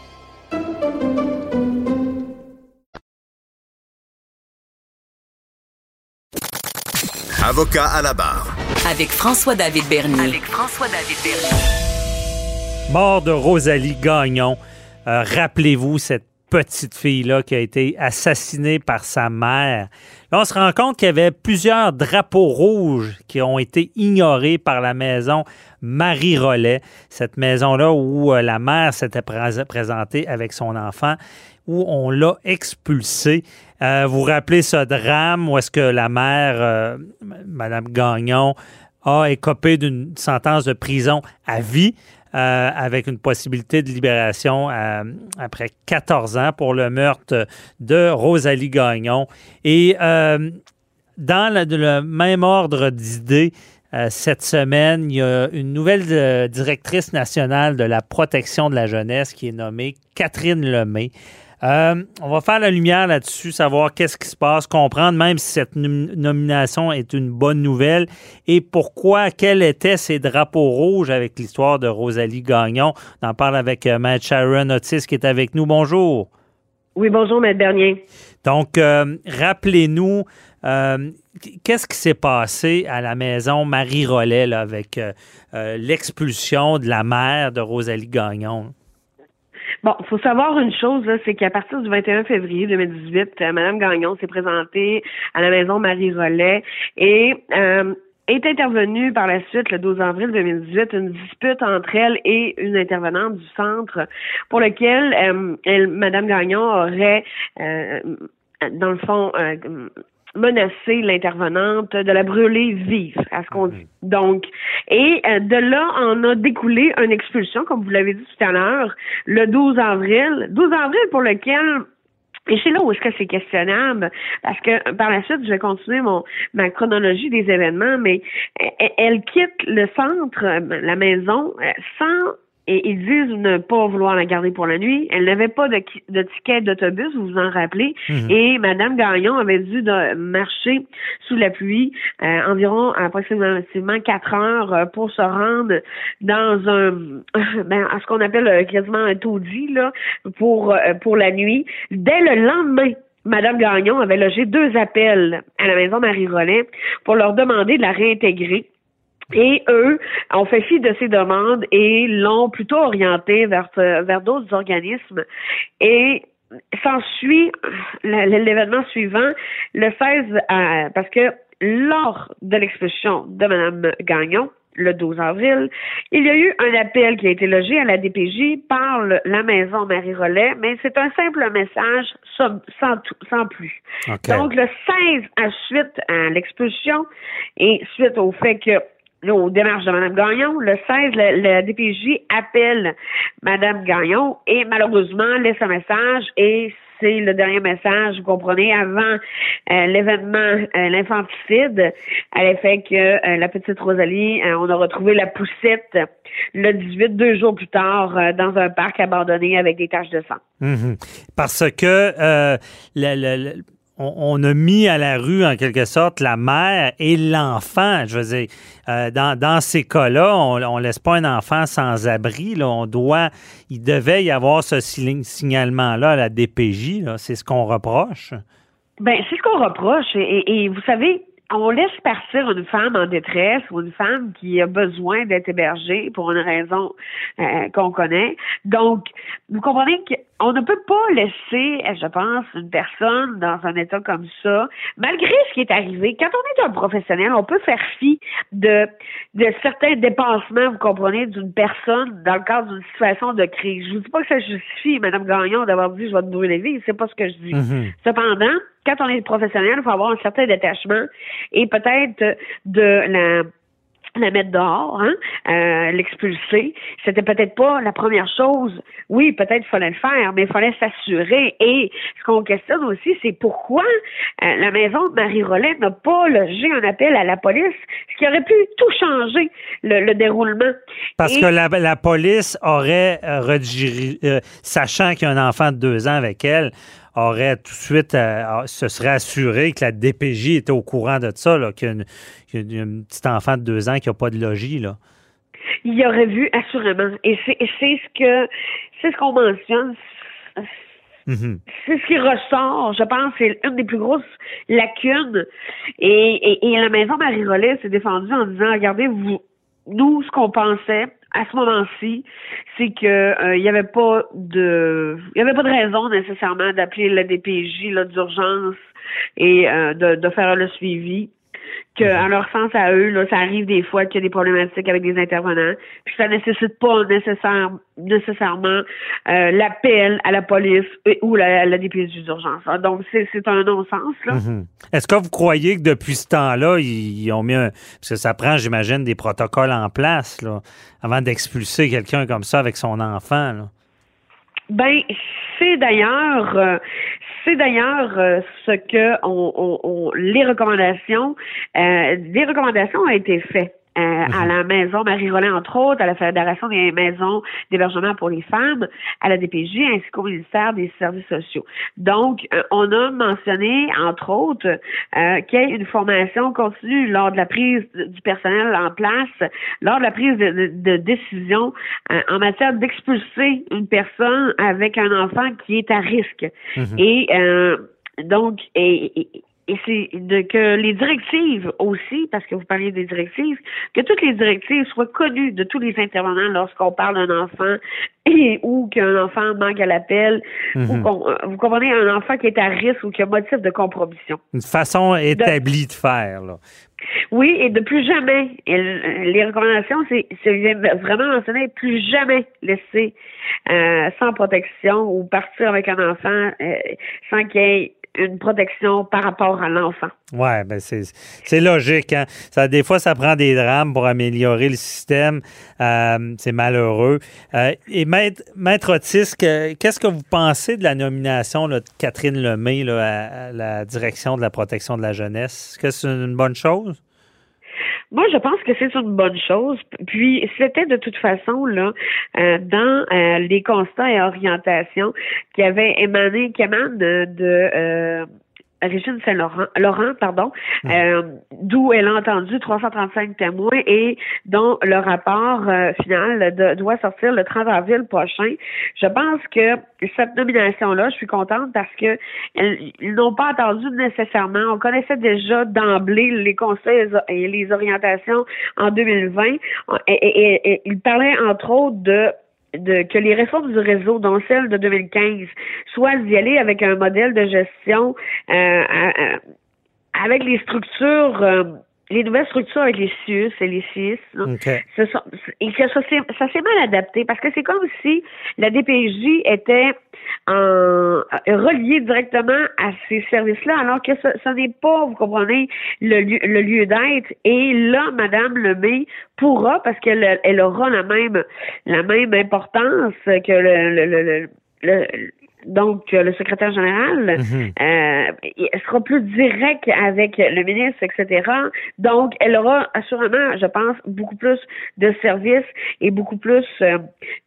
Avocat à la barre. Avec François-David Bernier. Avec François-David Bernier. Mort de Rosalie Gagnon. Euh, Rappelez-vous cette petite fille-là qui a été assassinée par sa mère. Là, on se rend compte qu'il y avait plusieurs drapeaux rouges qui ont été ignorés par la maison Marie Rollet. Cette maison-là où euh, la mère s'était pré- présentée avec son enfant, où on l'a expulsée. Euh, vous vous rappelez ce drame où est-ce que la mère, euh, Madame Gagnon, a écopé d'une sentence de prison à vie euh, avec une possibilité de libération euh, après 14 ans pour le meurtre de Rosalie Gagnon. Et dans le, même ordre d'idées, cette semaine, il y a une nouvelle directrice nationale de la protection de la jeunesse qui est nommée Catherine Lemay. Euh, on va faire la lumière là-dessus, savoir qu'est-ce qui se passe, comprendre même si cette nom- nomination est une bonne nouvelle et pourquoi, quels étaient ces drapeaux rouges avec l'histoire de Rosalie Gagnon. On en parle avec euh, Matt Sharon Otis qui est avec nous. Bonjour. Oui, bonjour, Maître Bernier. Donc, euh, rappelez-nous, euh, qu'est-ce qui s'est passé à la maison Marie Rollet là, avec l'expulsion de la mère de Rosalie Gagnon? Bon, faut savoir une chose, c'est qu'à partir du 21 février 2018, euh, Mme Gagnon s'est présentée à la maison Marie Rollet et euh, est intervenue par la suite, le 12 avril 2018, une dispute entre elle et une intervenante du centre pour lequel euh, elle, Mme Gagnon aurait, euh, dans le fond, euh, menacé l'intervenante de la brûler vive, à ce qu'on dit. Donc, et euh, de là, on a découlé une expulsion, comme vous l'avez dit tout à l'heure, le 12 avril. 12 avril pour lequel et c'est là où est-ce que c'est questionnable, parce que par la suite, je vais continuer mon ma chronologie des événements, mais elle, elle quitte le centre, euh, la maison, euh, sans et ils disent ne pas vouloir la garder pour la nuit. Elle n'avait pas de, de ticket d'autobus, vous vous en rappelez. Mhm. Et Madame Gagnon avait dû de marcher sous la pluie euh, environ approximativement quatre heures euh, pour se rendre dans un ben, à ce qu'on appelle euh, quasiment un taudis là pour euh, pour la nuit. Dès le lendemain. Madame Gagnon avait logé deux appels à la maison Marie-Rollet pour leur demander de la réintégrer. Et eux ont fait fi de ces demandes et l'ont plutôt orienté vers, vers d'autres organismes. Et s'ensuit l'événement suivant, le 16, euh, parce que lors de l'expulsion de Mme Gagnon, le 12 avril, il y a eu un appel qui a été logé à la DPJ par la maison Marie-Rollet, mais c'est un simple message sans, sans, plus. Donc, le 16, à suite à l'expulsion et suite au fait que aux démarches de Mme Gagnon. Le 16, la, DPJ appelle Mme Gagnon et malheureusement laisse un message et c'est le dernier message, vous comprenez, avant euh, l'événement, euh, l'infanticide, à l'effet que euh, la petite Rosalie, on a retrouvé la poussette le 18, deux jours plus tard, dans un parc abandonné avec des taches de sang. Mhm. Parce que le, on, a mis à la rue, en quelque sorte, la mère et l'enfant. Je veux dire, euh, dans, ces cas-là, on ne laisse pas un enfant sans abri. Là. On doit, il devait y avoir ce signalement-là à la DPJ. C'est ce qu'on reproche. Ben, c'est ce qu'on reproche. et, vous savez, on laisse partir une femme en détresse ou une femme qui a besoin d'être hébergée pour une raison euh, qu'on connaît. Donc, vous comprenez qu'on ne peut pas laisser, je pense, une personne dans un état comme ça, malgré ce qui est arrivé. Quand on est un professionnel, on peut faire fi de, de certains dépassements, vous comprenez, d'une personne dans le cadre d'une situation de crise. Je vous dis pas que ça justifie, Mme Gagnon, d'avoir dit je vais te brûler vie, c'est pas ce que je dis. Mm-hmm. Cependant, quand on est professionnel, il faut avoir un certain détachement et peut-être de la la mettre dehors, hein, euh, l'expulser. C'était peut-être pas la première chose. Oui, peut-être fallait le faire, mais il fallait s'assurer. Et ce qu'on questionne aussi, c'est pourquoi euh, la maison de Marie Rollet n'a pas logé un appel à la police, ce qui aurait pu tout changer le, déroulement. Parce que la, la, police aurait euh, redirigé, sachant qu'il y a un enfant de deux ans avec elle, aurait tout de suite euh, se serait assuré que la DPJ était au courant de ça, qu'il y, a une petite enfant de deux ans qui n'a pas de logis. Là. Il y aurait vu, assurément. Et c'est ce que c'est ce qu'on mentionne. Mm-hmm. C'est ce qui ressort, je pense, c'est une des plus grosses lacunes. Et, et, la maison Marie-Rollet s'est défendue en disant, regardez, vous, nous, ce qu'on pensait, à ce moment-ci, c'est que euh, il n'y avait pas de il y avait pas de raison nécessairement d'appeler la DPJ d'urgence et euh, de, de faire le suivi que, mhm. leur sens à eux, là, ça arrive des fois qu'il y a des problématiques avec des intervenants, puis ça nécessite pas nécessaire, nécessairement euh, l'appel à la police ou la, la DPJ d'urgence. Ah, donc, c'est un non-sens. là. Mhm. Est-ce que vous croyez que depuis ce temps-là, ils, ont mis un... Parce que ça prend, j'imagine, des protocoles en place là, avant d'expulser quelqu'un comme ça avec son enfant. Là? Ben, c'est d'ailleurs, euh, c'est d'ailleurs euh, ce que on, on, les recommandations, euh, les recommandations ont été faites euh, à mhm. la maison Marie-Rollin, entre autres, à la Fédération des maisons d'hébergement pour les femmes, à la DPJ, ainsi qu'au ministère des Services sociaux. Donc, euh, on a mentionné, entre autres, euh, qu'il y ait une formation continue lors de la prise du personnel en place, lors de la prise de, décision en matière d'expulser une personne avec un enfant qui est à risque. Mhm. Et donc, et, et c'est de que les directives aussi, parce que vous parliez des directives, que toutes les directives soient connues de tous les intervenants lorsqu'on parle d'un enfant et ou qu'un enfant manque à l'appel, ou mhm. qu'on, euh, vous comprenez, un enfant qui est à risque ou qui a motif de compromission. Une façon établie de, faire, là. Oui, et de plus jamais. les recommandations, c'est, vraiment mentionner plus jamais laisser euh, sans protection ou partir avec un enfant euh, sans qu'il y ait une protection par rapport à l'enfant. Oui, ben c'est logique. Hein? Ça, des fois, ça prend des drames pour améliorer le système. Euh, c'est malheureux. Euh, et Maître, Maître Otis, qu'est-ce que vous pensez de la nomination de Catherine Lemay là, à, la direction de la protection de la jeunesse? Est-ce que c'est une bonne chose? Moi, je pense que c'est une bonne chose. Puis, c'était de toute façon là euh, dans euh, les constats et orientations qui avaient émané, qui émanent de, euh, Régine Saint-Laurent, Laurent, pardon, mhm. euh, d'où elle a entendu 335 témoins et dont le rapport euh, final doit sortir le 30 avril prochain. Je pense que cette nomination-là, je suis contente parce que ils n'ont pas attendu nécessairement. On connaissait déjà d'emblée les conseils et les orientations en 2020 et, et, et, ils parlaient entre autres de de que les réformes du réseau, dont celle de 2015, soient d'y aller avec un modèle de gestion euh, avec les structures les nouvelles structures avec les CIUS et les CIS, ce sont, et que ça, ça s'est mal adapté parce que c'est comme si la DPJ était en, reliée directement à ces services-là, alors que ce, n'est pas, vous comprenez, le lieu, le lieu d'être. Et là, Madame Lemay pourra, parce qu'elle elle aura la même la même importance que le, le, le donc le secrétaire général, mhm. euh, sera plus directe avec le ministre, etc. Donc, elle aura assurément, je pense, beaucoup plus de services et beaucoup plus euh,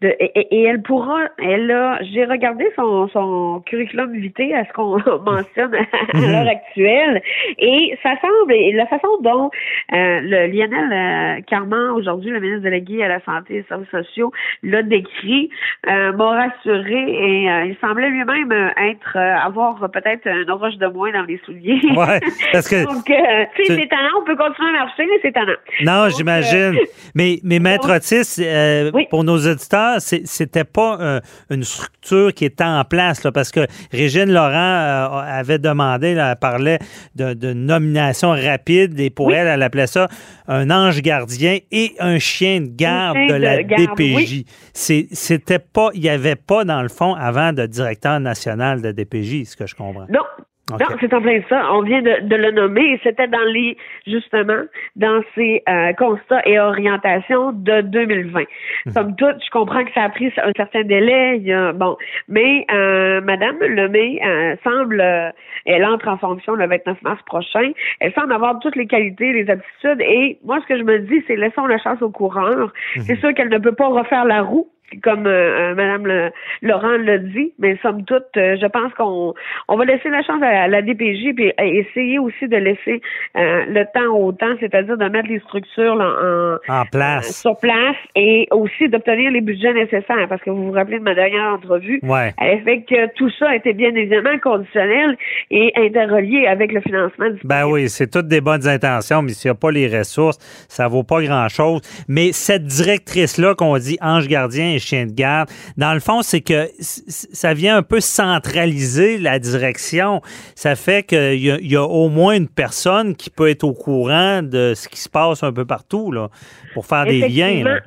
de et, elle pourra, elle a, j'ai regardé son, son curriculum vitae à ce qu'on mentionne à, mhm. l'heure actuelle et ça semble et la façon dont euh, le Lionel euh, Carman aujourd'hui, le ministre délégué à la santé et aux services sociaux, l'a décrit, m'a rassuré et il semblait lui-même euh, être euh, avoir peut-être une roche de moins dans les souliers. Ouais, parce que donc euh, c'est étonnant, on peut continuer à marcher, mais c'est étonnant. Non, j'imagine. mais mais maître Otis, pour nos auditeurs, c'était pas une structure qui était en place là, parce que Régine Laurent avait demandé, elle parlait de, nomination rapide et pour elle, elle appelait ça un ange gardien et un chien de garde de la DPJ. C'était pas, il y avait pas dans le fond avant de directeur national de DPJ, ce que je comprends. Non. Non, c'est en plein ça. On vient de, le nommer et c'était dans les, justement, dans ces euh, constats et orientations de 2020. Mhm. Comme tout, je comprends que ça a pris un certain délai. bon, mais euh, Madame Lemay euh, semble, euh, elle entre en fonction le 29 mars prochain. Elle semble avoir toutes les qualités, les aptitudes. Et moi, ce que je me dis, c'est laissons la chance au coureur. Mhm. C'est sûr qu'elle ne peut pas refaire la roue comme euh, euh, Madame le, Laurent l'a dit, mais somme toute, euh, je pense qu'on on va laisser la chance à, la DPJ puis essayer aussi de laisser le temps au temps, c'est-à-dire de mettre les structures en, en place. sur place et aussi d'obtenir les budgets nécessaires. Parce que vous vous rappelez de ma dernière entrevue, ouais. elle fait que tout ça était bien évidemment conditionnel et interrelié avec le financement du Ben oui, c'est toutes des bonnes intentions, mais s'il n'y a pas les ressources, ça vaut pas grand-chose. Mais cette directrice-là qu'on dit ange gardien chien de garde. Dans le fond, c'est que ça vient un peu centraliser la direction. Ça fait qu'il y, a au moins une personne qui peut être au courant de ce qui se passe un peu partout là, pour faire des liens.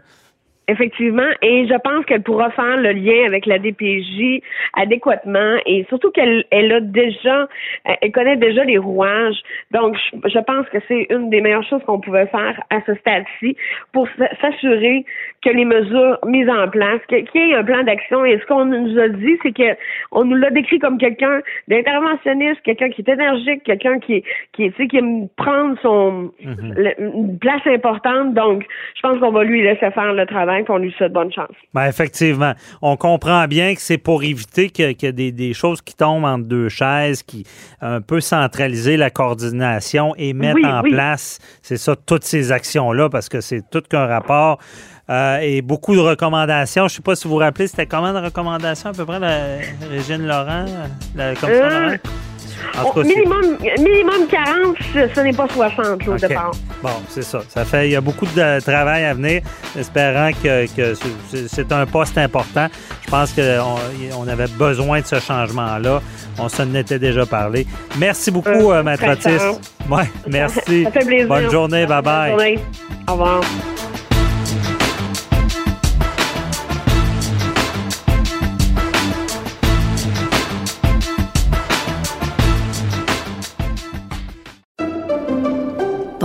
Effectivement, et je pense qu'elle pourra faire le lien avec la DPJ adéquatement et surtout qu'elle elle a déjà, elle connaît déjà les rouages. Donc, je, pense que c'est une des meilleures choses qu'on pouvait faire à ce stade-ci pour s'assurer que les mesures mises en place, qu'il y ait un plan d'action. Et ce qu'on nous a dit, c'est que on nous l'a décrit comme quelqu'un d'interventionniste, quelqu'un qui est énergique, quelqu'un qui qui, qui, aime prendre son mhm. une place importante. Donc, je pense qu'on va lui laisser faire le travail qu'on lui souhaite bonne chance. Ben, effectivement. On comprend bien que c'est pour éviter qu'il y ait des, choses qui tombent entre deux chaises, qui un peu centraliser la coordination et mettre en place, c'est ça, toutes ces actions-là, parce que c'est tout qu'un rapport. Euh, et beaucoup de recommandations. Je ne sais pas si vous vous rappelez, c'était combien de recommandations à peu près, la Régine Laurent, la commission euh, Laurent? minimum, minimum 40, ce, n'est pas 60 au départ. Bon, c'est ça. Ça fait, il y a beaucoup de travail à venir, espérant que, c'est un poste important. Je pense qu'on on avait besoin de ce changement-là. On s'en était déjà parlé. Merci beaucoup, euh, Maître Otis. Ouais, merci. Ça fait plaisir. Bonne journée. Bye-bye. Bonne journée. Au revoir.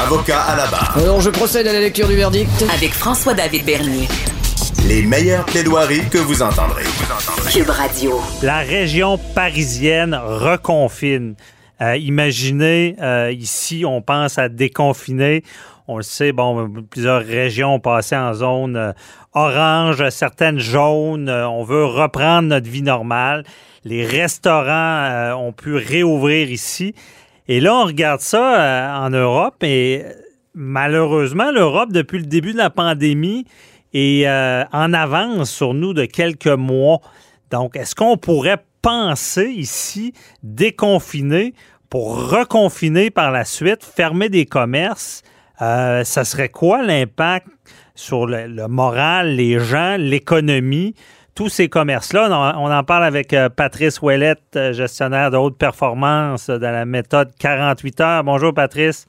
Avocat à la barre. Alors je procède à la lecture du verdict. Avec François-David Bernier. Les meilleures plaidoiries que vous entendrez. Cube Radio. La région parisienne reconfine. Euh, imaginez, euh, ici, on pense à déconfiner. On le sait, bon, plusieurs régions ont passé en zone euh, orange, certaines jaunes. On veut reprendre notre vie normale. Les restaurants euh, ont pu réouvrir ici. Et là, on regarde ça en Europe et malheureusement, l'Europe, depuis le début de la pandémie, est en avance sur nous de quelques mois. Donc, est-ce qu'on pourrait penser ici déconfiner pour reconfiner par la suite, fermer des commerces? Euh, ça serait quoi l'impact sur le, moral, les gens, l'économie, tous ces commerces-là? On, en parle avec euh, Patrice Ouellette, euh, gestionnaire de haute performance de la méthode 48 heures. Bonjour, Patrice.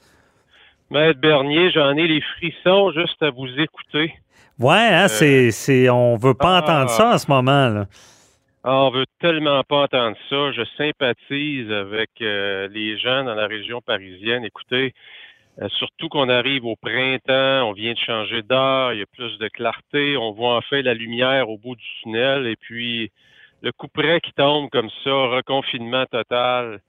Maître Bernier, j'en ai les frissons juste à vous écouter. Ouais, hein, c'est, on veut pas ah. entendre ça en ce moment. Là. Ah, on veut tellement pas entendre ça. Je sympathise avec les gens dans la région parisienne. Écoutez, euh, surtout qu'on arrive au printemps, on vient de changer d'heure, il y a plus de clarté, on voit enfin la lumière au bout du tunnel et puis le coup près qui tombe comme ça, reconfinement total.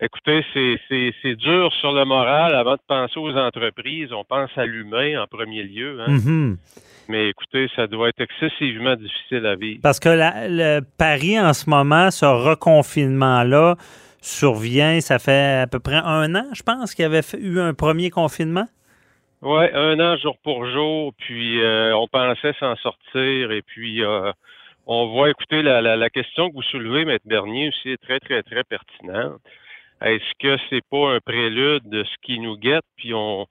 Écoutez, c'est dur sur le moral. Avant de penser aux entreprises, on pense à l'humain en premier lieu. Hein. Mm-hmm. Mais écoutez, ça doit être excessivement difficile à vivre. Parce que le Paris, en ce moment, ce reconfinement-là, survient. Ça fait à peu près un an, je pense, qu'il y avait eu un premier confinement. Oui, un an jour pour jour, puis euh, on pensait s'en sortir, et puis euh, on voit, écoutez, la, question que vous soulevez, Maître Bernier, aussi est très, très, très pertinente. Est-ce que c'est pas un prélude de ce qui nous guette, puis on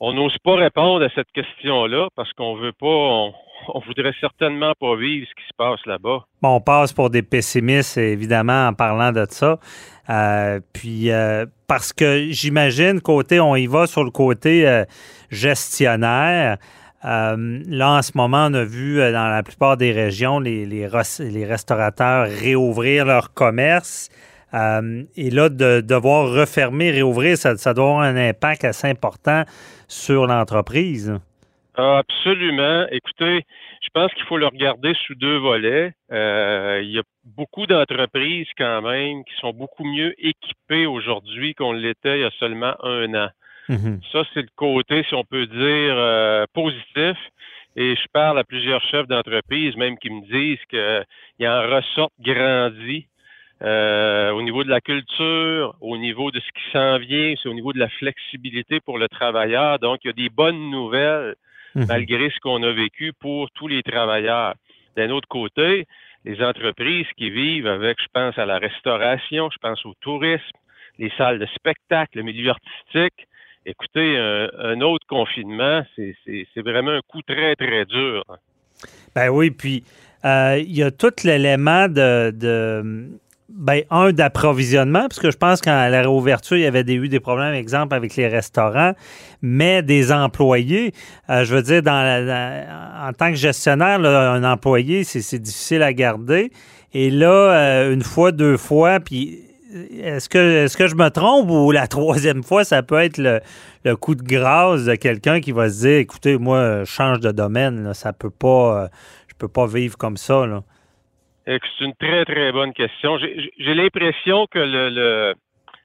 n'ose pas répondre à cette question-là parce qu'on veut pas, on, voudrait certainement pas vivre ce qui se passe là-bas. Bon, on passe pour des pessimistes, évidemment, en parlant de ça. Euh, puis euh, parce que j'imagine côté, on y va sur le côté euh, gestionnaire. là, en ce moment, on a vu dans la plupart des régions les, restaurateurs réouvrir leur commerce. et là, de devoir refermer, réouvrir, ça, doit avoir un impact assez important sur l'entreprise. Absolument. Écoutez, je pense qu'il faut le regarder sous deux volets. Euh, il y a beaucoup d'entreprises quand même qui sont beaucoup mieux équipées aujourd'hui qu'on l'était il y a seulement un an. Mhm. Ça, c'est le côté, si on peut dire, euh, positif. Et je parle à plusieurs chefs d'entreprise, même qui me disent qu'il en ressort grandi euh, au niveau de la culture, au niveau de ce qui s'en vient, c'est au niveau de la flexibilité pour le travailleur. Donc, il y a des bonnes nouvelles Mhm. malgré ce qu'on a vécu pour tous les travailleurs. D'un autre côté, les entreprises qui vivent avec, je pense à la restauration, je pense au tourisme, les salles de spectacle, le milieu artistique. Écoutez, un, autre confinement, c'est vraiment un coup très, très dur. Ben oui, puis euh, il y a tout l'élément de, ben, un, d'approvisionnement, parce que je pense qu'à la réouverture, il y avait eu des problèmes, exemple, avec les restaurants, mais des employés. Euh, je veux dire, dans en tant que gestionnaire, un employé, c'est difficile à garder. Et là, euh, une fois, deux fois, puis est-ce que, est que je me trompe ou la troisième fois, ça peut être le, coup de grâce de quelqu'un qui va se dire, écoutez, moi, je change de domaine, ça peut pas, euh, je peux pas vivre comme ça. Là. C'est une très, très bonne question. J'ai l'impression que le,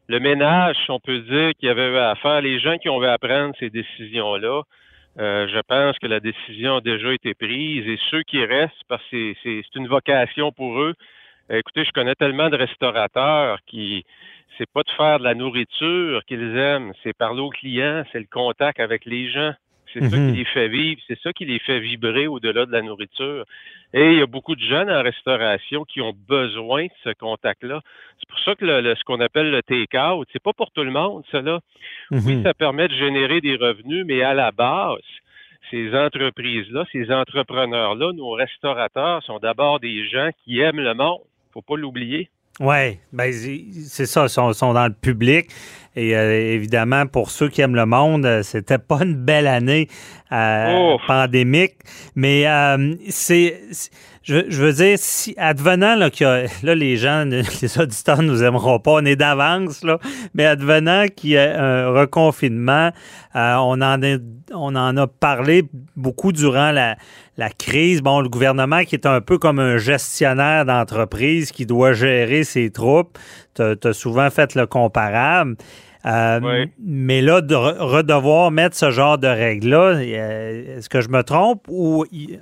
le, ménage, on peut dire, qu'il y avait à faire, les gens qui ont à prendre ces décisions-là, euh, je pense que la décision a déjà été prise et ceux qui restent, parce que c'est une vocation pour eux. Euh, écoutez, je connais tellement de restaurateurs qui, c'est pas de faire de la nourriture qu'ils aiment, c'est parler aux clients, c'est le contact avec les gens. C'est ça qui mhm. les fait vivre, c'est ça qui les fait vibrer au-delà de la nourriture. Et il y a beaucoup de jeunes en restauration qui ont besoin de ce contact-là. C'est pour ça que le, ce qu'on appelle le take-out, c'est pas pour tout le monde, cela. Oui, mhm. ça permet de générer des revenus, mais à la base, ces entreprises-là, ces entrepreneurs-là, nos restaurateurs sont d'abord des gens qui aiment le monde. Faut pas l'oublier. Oui, ben, c'est ça, ils sont, dans le public. Et euh, évidemment, pour ceux qui aiment le monde, euh, c'était pas une belle année euh, pandémique. Mais c'est je, veux dire, si advenant là, que là, les gens, les auditeurs nous aimeront pas, on est d'avance, là, mais advenant qu'il y ait un reconfinement, euh, on, en a, on en a parlé beaucoup durant la, la crise. Bon, le gouvernement qui est un peu comme un gestionnaire d'entreprise qui doit gérer ses troupes. Tu as, souvent fait le comparable. Euh, mais là, de redevoir mettre ce genre de règles-là, euh, est-ce que je me trompe ou je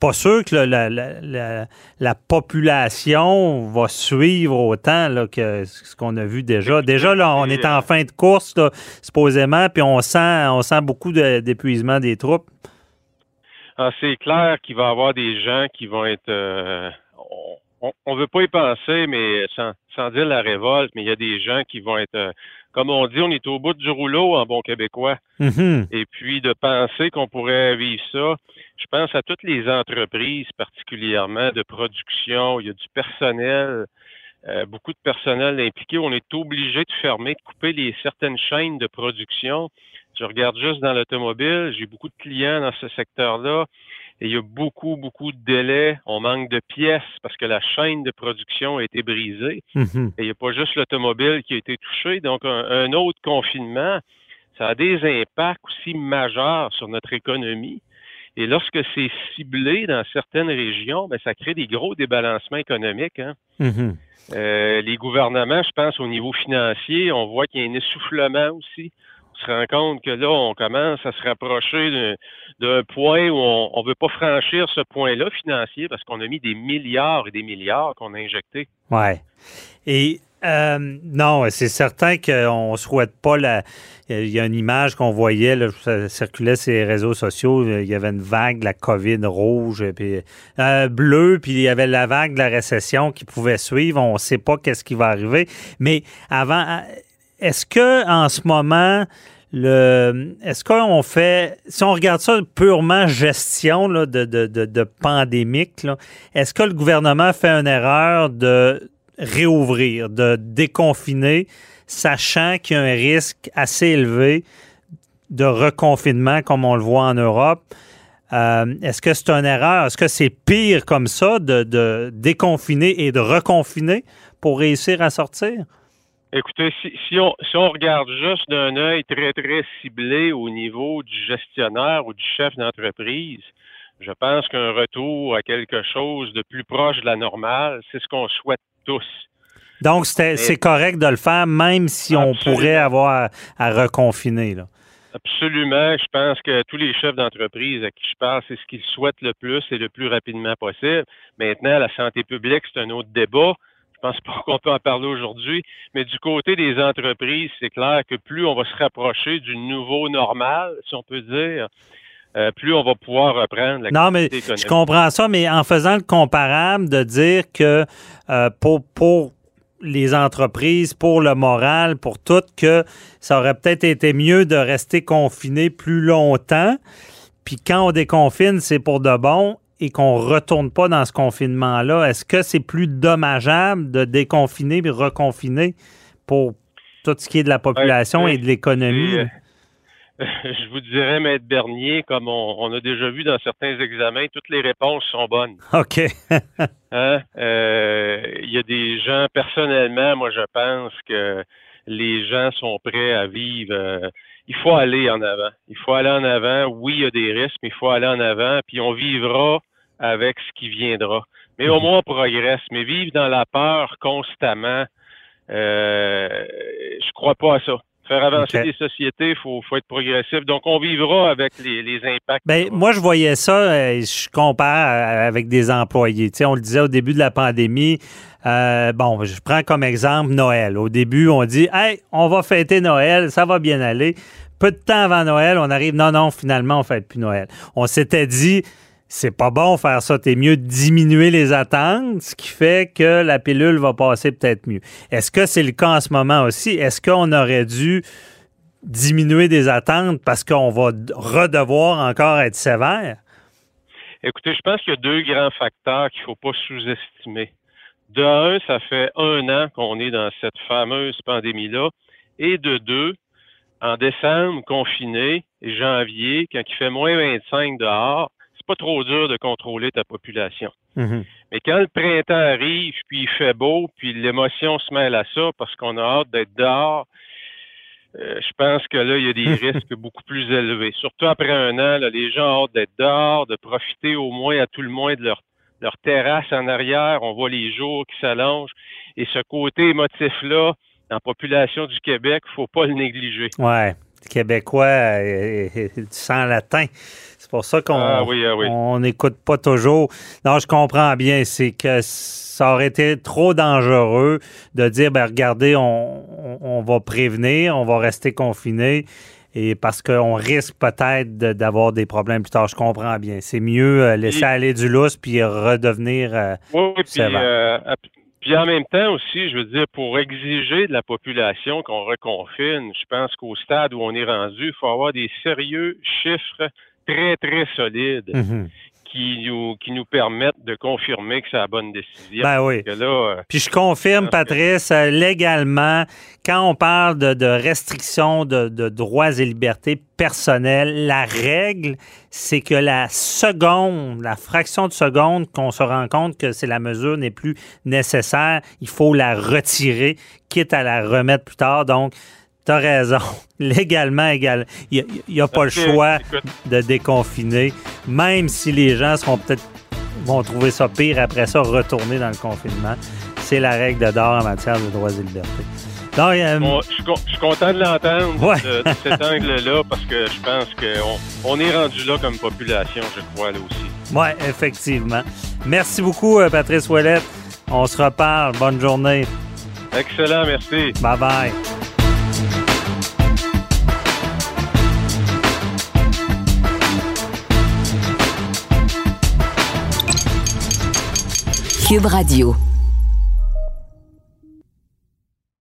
pas sûr que la, population va suivre autant là, que ce qu'on a vu déjà. Déjà, là, on est en fin de course, supposément, puis on sent, on sent beaucoup d'épuisement des troupes. Ah, c'est clair qu'il va y avoir des gens qui vont être. Euh, on ne veut pas y penser, mais sans, sans, dire la révolte, mais il y a des gens qui vont être. Euh, comme on dit, on est au bout du rouleau en bon québécois. Mm-hmm. Et puis de penser qu'on pourrait vivre ça, je pense à toutes les entreprises, particulièrement de production. Il y a du personnel, euh, beaucoup de personnel impliqué. On est obligé de fermer, de couper les certaines chaînes de production je regarde juste dans l'automobile, j'ai beaucoup de clients dans ce secteur-là et il y a beaucoup, beaucoup de délais. On manque de pièces parce que la chaîne de production a été brisée. Mhm. Et il n'y a pas juste l'automobile qui a été touché. Donc, un, autre confinement, ça a des impacts aussi majeurs sur notre économie. Et lorsque c'est ciblé dans certaines régions, ben, ça crée des gros débalancements économiques. Hein. Mhm. Euh, les gouvernements, je pense, au niveau financier, on voit qu'il y a un essoufflement aussi se rend compte que là, on commence à se rapprocher d'un point où on ne veut pas franchir ce point-là financier parce qu'on a mis des milliards et des milliards qu'on a injectés. Ouais. Et euh, non, c'est certain qu'on ne souhaite pas la. Il y a une image qu'on voyait, là, ça circulait sur les réseaux sociaux. Il y avait une vague de la COVID rouge, puis euh, bleu, puis il y avait la vague de la récession qui pouvait suivre. On ne sait pas qu'est-ce qui va arriver. Mais avant, est-ce que en ce moment, le, est-ce qu'on fait, si on regarde ça purement gestion de, de, de, pandémique, est-ce que le gouvernement fait une erreur de réouvrir, de déconfiner, sachant qu'il y a un risque assez élevé de reconfinement comme on le voit en Europe? Euh, est-ce que c'est une erreur? Est-ce que c'est pire comme ça de, de déconfiner et de reconfiner pour réussir à sortir? Écoutez, si, si, on, si on regarde juste d'un œil très, très ciblé au niveau du gestionnaire ou du chef d'entreprise, je pense qu'un retour à quelque chose de plus proche de la normale, c'est ce qu'on souhaite tous. Donc, c'est correct de le faire, même si on pourrait avoir à, reconfiner. Là. Absolument. Je pense que tous les chefs d'entreprise à qui je parle, c'est ce qu'ils souhaitent le plus et le plus rapidement possible. Maintenant, la santé publique, c'est un autre débat. Je pense pas qu'on peut en parler aujourd'hui, mais du côté des entreprises, c'est clair que plus on va se rapprocher du nouveau normal, si on peut dire, euh, plus on va pouvoir reprendre la Non, mais je comprends ça, mais en faisant le comparable de dire que euh, pour, pour les entreprises, pour le moral, pour tout, que ça aurait peut-être été mieux de rester confiné plus longtemps. Puis quand on déconfine, c'est pour de bon et qu'on ne retourne pas dans ce confinement-là, est-ce que c'est plus dommageable de déconfiner et reconfiner pour tout ce qui est de la population et de l'économie? Euh, je vous dirais, Maître Bernier, comme on, a déjà vu dans certains examens, toutes les réponses sont bonnes. OK. Hein? Euh, il y a des gens, personnellement, moi, je pense que les gens sont prêts à vivre. Euh, il faut aller en avant. Il faut aller en avant. Oui, il y a des risques, mais il faut aller en avant. Puis on vivra avec ce qui viendra. Mais au mhm. moins, on progresse. Mais vivre dans la peur constamment, euh, je crois pas à ça. Faire avancer les sociétés, il faut, faut, être progressif. Donc, on vivra avec les, les impacts. Ben, moi, je voyais ça, euh, je compare avec des employés. Tu sais, on le disait au début de la pandémie, euh, bon, je prends comme exemple Noël. Au début, on dit, hey, on va fêter Noël, ça va bien aller. Peu de temps avant Noël, on arrive, non, non, finalement, on fête plus Noël. On s'était dit, c'est pas bon faire ça. T'es mieux diminuer les attentes, ce qui fait que la pilule va passer peut-être mieux. Est-ce que c'est le cas en ce moment aussi? Est-ce qu'on aurait dû diminuer des attentes parce qu'on va redevoir encore être sévère? Écoutez, je pense qu'il y a deux grands facteurs qu'il ne faut pas sous-estimer. De un, ça fait un an qu'on est dans cette fameuse pandémie-là. Et de deux, en décembre, confiné, et janvier, quand il fait moins 25 dehors, c'est pas trop dur de contrôler ta population. Mhm. Mais quand le printemps arrive, puis il fait beau, puis l'émotion se mêle à ça parce qu'on a hâte d'être dehors, euh, je pense que là, il y a des risques beaucoup plus élevés. Surtout après un an, là, les gens ont hâte d'être dehors, de profiter au moins, à tout le moins, de leur, leur terrasse en arrière. On voit les jours qui s'allongent. Et ce côté émotif-là, dans la population du Québec, faut pas le négliger. Ouais. Québécois euh, du sang latin. C'est pour ça qu'on Ah oui, ah oui. n'écoute pas toujours. Non, je comprends bien. C'est que ça aurait été trop dangereux de dire, ben regardez, on, on- va prévenir, on va rester confiné. Et parce qu'on risque peut-être d'avoir des problèmes plus tard. Je comprends bien. C'est mieux euh, laisser Et- aller du lousse puis redevenir. euh, Oui, puis, euh, puis en même temps aussi, je veux dire, pour exiger de la population qu'on reconfine, je pense qu'au stade où on est rendu, il faut avoir des sérieux chiffres très, très solides Mhm. Qui nous qui nous permettent de confirmer que c'est la bonne décision. Ben oui. Parce que là, euh, Puis je confirme, Patrice, euh, légalement, quand on parle de, de restrictions de, de droits et libertés personnelles, la règle, c'est que la seconde, la fraction de seconde qu'on se rend compte que c'est la mesure n'est plus nécessaire, il faut la retirer, quitte à la remettre plus tard. Donc, tu as raison. Légalement, égal. Il n'y a, pas le choix de déconfiner, même si les gens seront peut-être vont trouver ça pire après ça, retourner dans le confinement. C'est la règle de d'or en matière de droits et libertés. Donc, euh, bon, je, suis con- je suis content de l'entendre Ouais. de, de cet angle-là parce que je pense qu'on on est rendu là comme population, je crois, là aussi. ouais, effectivement. Merci beaucoup, euh, Patrice Ouellette. On se reparle. Bonne journée. Excellent, merci. Bye bye. Cube Radio.